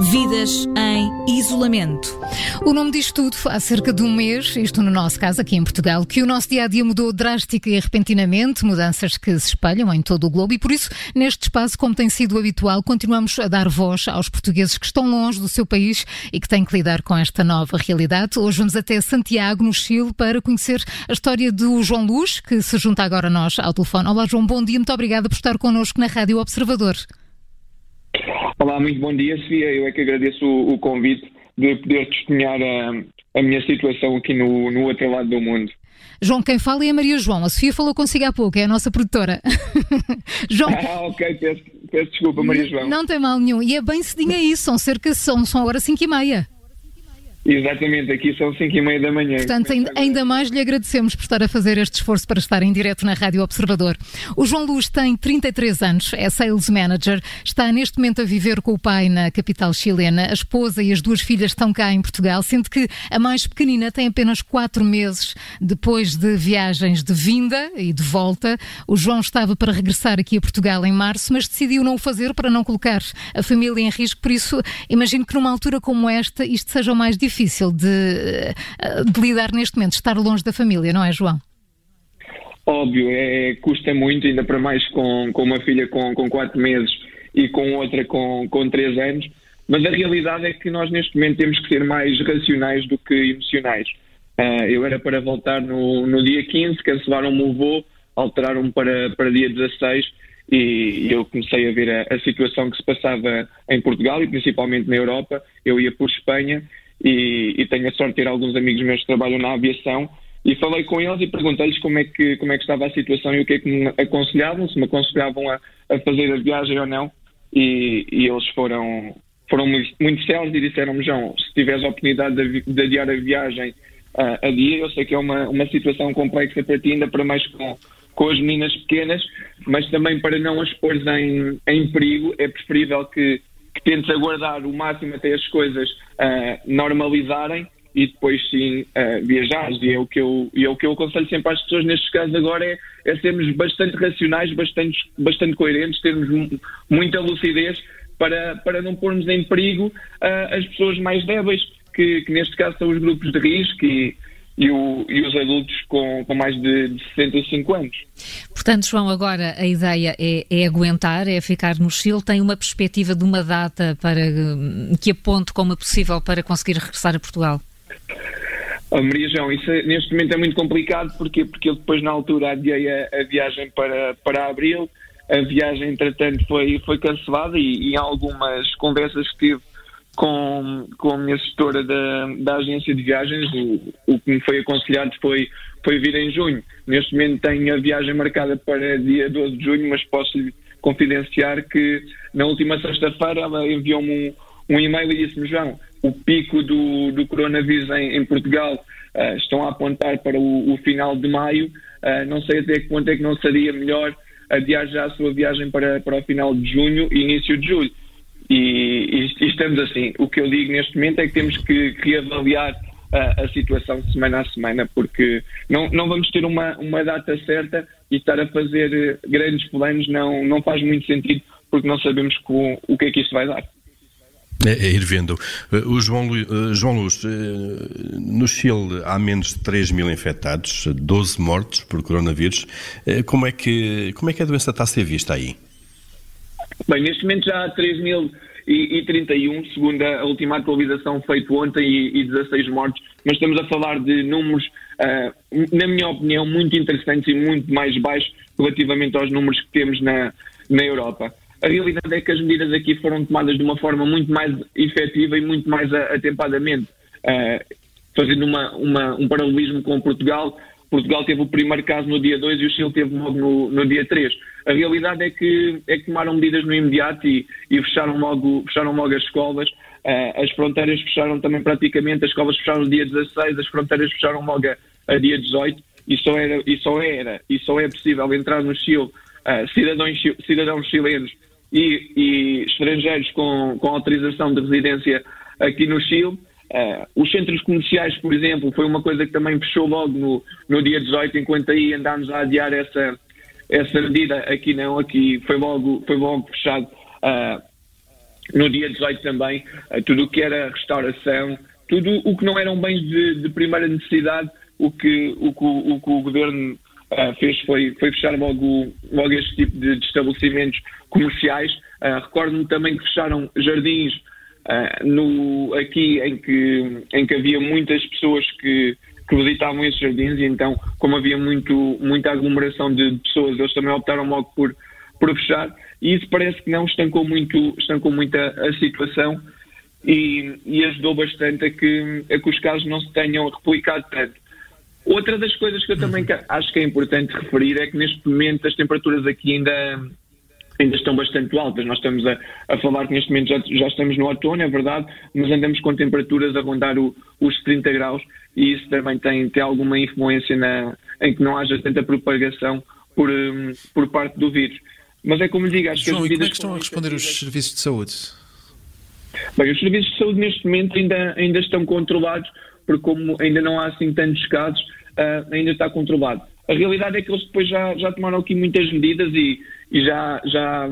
Vidas em isolamento. O nome diz tudo. Há cerca de um mês, isto no nosso caso aqui em Portugal, que o nosso dia a dia mudou drástica e repentinamente, mudanças que se espalham em todo o globo e por isso, neste espaço, como tem sido habitual, continuamos a dar voz aos portugueses que estão longe do seu país e que têm que lidar com esta nova realidade. Hoje vamos até Santiago, no Chile, para conhecer a história do João Luz, que se junta agora a nós ao telefone. Olá, João, bom dia, muito obrigada por estar connosco na Rádio Observador. Olá, muito bom dia, Sofia. Eu é que agradeço o, o convite de poder testemunhar a, a, minha situação aqui no, no outro lado do mundo. João, quem fala é a Maria João. A Sofia falou consigo há pouco, é a nossa produtora. João. Ah, ok, peço, peço desculpa, Maria João. Não tem mal nenhum. E é bem cedinho isso, são cerca, são, são agora 5 e meia. Exatamente, aqui são 5 e meia da manhã. Portanto, ainda, mais lhe agradecemos por estar a fazer este esforço para estar em direto na Rádio Observador. O João Luz tem 33 anos, é sales manager, está neste momento a viver com o pai na capital chilena. A esposa e as duas filhas estão cá em Portugal, sendo que a mais pequenina tem apenas 4 meses depois de viagens de vinda e de volta. O João estava para regressar aqui a Portugal em março, mas decidiu não o fazer para não colocar a família em risco. Por isso, imagino que numa altura como esta isto seja o mais difícil difícil de, eh, de lidar neste momento, estar longe da família, não é, João? Óbvio, é, custa muito, ainda para mais com, com uma filha com, com quatro meses e com outra com, com três anos, mas a realidade é que nós neste momento temos que ser mais racionais do que emocionais. Uh, eu era para voltar no, no dia 15, cancelaram-me o voo, alteraram-me para, para dia 16 e, e eu comecei a ver a, a, situação que se passava em Portugal e principalmente na Europa. Eu ia por Espanha e, e, tenho a sorte de ter alguns amigos meus que trabalham na aviação. E falei com eles e perguntei-lhes como é que como é que estava a situação e o que é que me aconselhavam, se me aconselhavam a, a fazer a viagem ou não. E, e eles foram foram muito, muito sérios e disseram-me João, se tiveres a oportunidade de, de adiar a viagem uh, a dia, eu sei que é uma, uma situação complexa para ti, ainda para mais com, com as meninas pequenas, mas também para não as pôr em, em perigo, é preferível que que tentes aguardar o máximo até as coisas uh, normalizarem e depois sim uh, viajares. E é, o que eu, e é o que eu aconselho sempre às pessoas nestes casos agora é, é sermos bastante racionais, bastante, bastante coerentes, termos muita lucidez para, para não pormos em perigo uh, as pessoas mais débeis, que, que, neste caso são os grupos de risco e, e, o, e os adultos com, com mais de, de 65 anos. Portanto, João, agora a ideia é, é, aguentar, é ficar no Chile. Tem uma perspectiva de uma data para que aponte como possível para conseguir regressar a Portugal? Oh, Maria João, isso é, neste momento é muito complicado porque porque eu depois na altura adiei a, a, viagem para, para abril, a viagem entretanto foi, foi cancelada e, e algumas conversas que tive com, com a minha gestora da, da agência de viagens, o, o que me foi aconselhado foi, foi vir em junho. Neste momento tenho a viagem marcada para dia 12 de junho, mas posso lhe confidenciar que na última sexta-feira ela enviou-me um, um e-mail e disse-me, João, o pico do, do coronavírus em, em Portugal uh, estão a apontar para o, o final de maio. Uh, não sei até que ponto é que não seria melhor adiar já a sua viagem para, para o final de junho e início de julho e, e, estamos assim. O que eu digo neste momento é que temos que reavaliar a, a, situação semana a semana, porque não, não vamos ter uma, uma data certa e estar a fazer eh, grandes planos não, não faz muito sentido, porque não sabemos com, o que é que isso vai dar. É, é ir vendo. Eh, o João, uh, João Luz, no Chile há menos de 3 mil infectados, 12 mortos por coronavírus. Como, é que, como é que a doença está a ser vista aí? Bem, neste momento já há 3.031, segundo a última atualização feita ontem, e, e 16 mortos, mas estamos a falar de números, uh, na minha opinião, muito interessantes e muito mais baixos relativamente aos números que temos na, na Europa. A realidade é que as medidas aqui foram tomadas de uma forma muito mais efetiva e muito mais atempadamente. Uh, fazendo uma, uma, um paralelismo com Portugal, Portugal teve o primeiro caso no dia 2 e o Chile teve logo no, no dia 3. A realidade é que, é que tomaram medidas no imediato e, e fecharam, logo, fecharam logo as escolas. Uh, as fronteiras fecharam também praticamente, as escolas fecharam no dia 16, as fronteiras fecharam logo a, a dia 18 e só era, e só era, e só é possível entrar no Chile uh, cidadãos, cidadãos chilenos e, e estrangeiros com, com autorização de residência aqui no Chile. Uh, os centros comerciais, por exemplo, foi uma coisa que também fechou logo no, no dia 18, enquanto aí andámos a adiar essa, essa medida. Aqui não, aqui foi logo, foi logo fechado uh, no dia 18 também, tudo o que era restauração, tudo o que não eram bens de, de primeira necessidade, o que o, o, o, que o governo uh, fez foi, foi fechar logo, logo este tipo de, de estabelecimentos comerciais. Uh, Recordo-me também que fecharam jardins uh, no, aqui em que, em que havia muitas pessoas que, que visitavam esses jardins e então, como havia muito, muita aglomeração de pessoas, eles também optaram logo por, por fechar e isso parece que não estancou muito, estancou muito a, a situação e, e, ajudou bastante a que, a que os casos não se tenham replicado tanto. Outra das coisas que eu também uhum. acho que é importante referir é que neste momento as temperaturas aqui ainda, ainda estão bastante altas. Nós estamos a, a falar que neste momento já, já, estamos no outono, é verdade, mas andamos com temperaturas a rondar o, os 30 graus e isso também tem, tem alguma influência na, em que não haja tanta propagação por, um, por parte do vírus. Mas é como lhe digo, acho João, que as medidas. como é que estão a responder os serviços de saúde? Bem, os serviços de saúde neste momento ainda, ainda estão controlados porque como ainda não há assim tantos casos, uh, ainda está controlado. A realidade é que eles depois já, já tomaram aqui muitas medidas e, e já, já,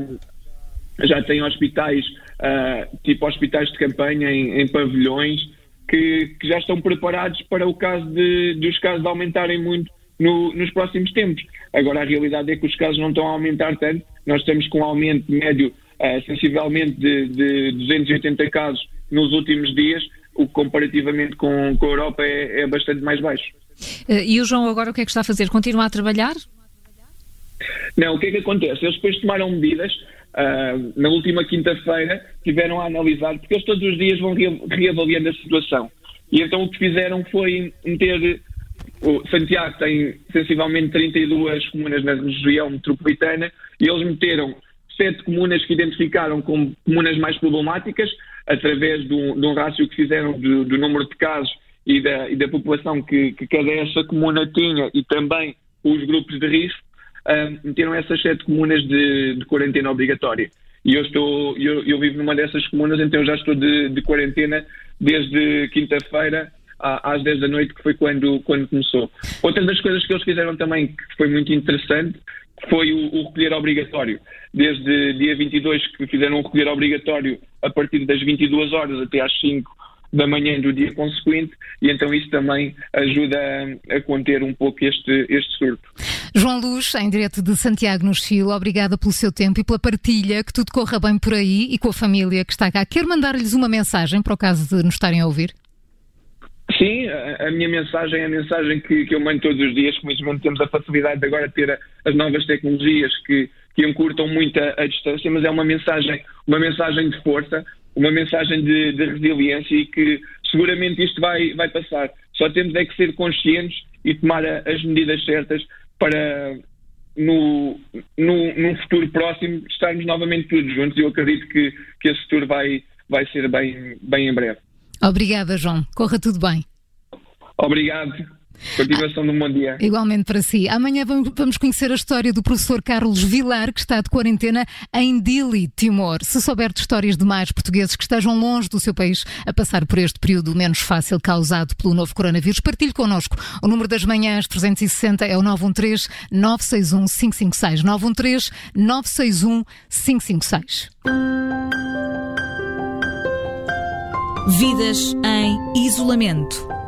já têm hospitais, uh, tipo hospitais de campanha em, em pavilhões, que, que, já estão preparados para o caso de, os casos aumentarem muito no, nos próximos tempos. Agora, a realidade é que os casos não estão a aumentar tanto. Nós estamos com um aumento médio uh, sensivelmente de, de 280 casos nos últimos dias, o que comparativamente com, com a Europa é, é bastante mais baixo. Uh, e o João agora o que é que está a fazer? Continua a trabalhar? Não, o que é que acontece? Eles depois tomaram medidas, uh, na última quinta-feira, tiveram a analisar, porque eles todos os dias vão reavaliando a situação. E então o que fizeram foi meter. O Santiago tem sensivelmente 32 comunas na região metropolitana e eles meteram sete comunas que identificaram como comunas mais problemáticas, através de um, de um rácio que fizeram do, do número de casos e da, e da população que, que, cada essa comuna tinha e também os grupos de risco, um, meteram essas sete comunas de, de quarentena obrigatória. E eu estou, eu, eu, vivo numa dessas comunas, então já estou de, de quarentena desde quinta-feira às 10 da noite, que foi quando, quando começou. Outra das coisas que eles fizeram também, que foi muito interessante, foi o, o recolher obrigatório. Desde dia 22 que fizeram o recolher obrigatório a partir das 22 horas até às 5 da manhã do dia consequente e então isso também ajuda a, a conter um pouco este, este surto. João Luz, em direto de Santiago no Chile, obrigada pelo seu tempo e pela partilha, que tudo corra bem por aí e com a família que está cá. Quero mandar-lhes uma mensagem para o caso de nos estarem a ouvir? Sim, a, a, minha mensagem é a mensagem que, que eu mando todos os dias. Felizmente temos a facilidade de agora ter a, as novas tecnologias que, que encurtam muito a, a, distância, mas é uma mensagem, uma mensagem de força, uma mensagem de, de, resiliência e que seguramente isto vai, vai passar. Só temos é que ser conscientes e tomar as medidas certas para no, no, num futuro próximo estarmos novamente todos juntos. Eu acredito que, que esse futuro vai, vai ser bem, bem em breve. Obrigada, João. Corra tudo bem. Obrigado. Continuação de um bom dia. Igualmente para si. Amanhã vamos conhecer a história do professor Carlos Vilar, que está de quarentena em Dili, Timor. Se souber de histórias de mais portugueses que estejam longe do seu país a passar por este período menos fácil causado pelo novo coronavírus, partilhe connosco. O número das manhãs 360 é o 913 961 556. 913 961 556. Vidas em isolamento.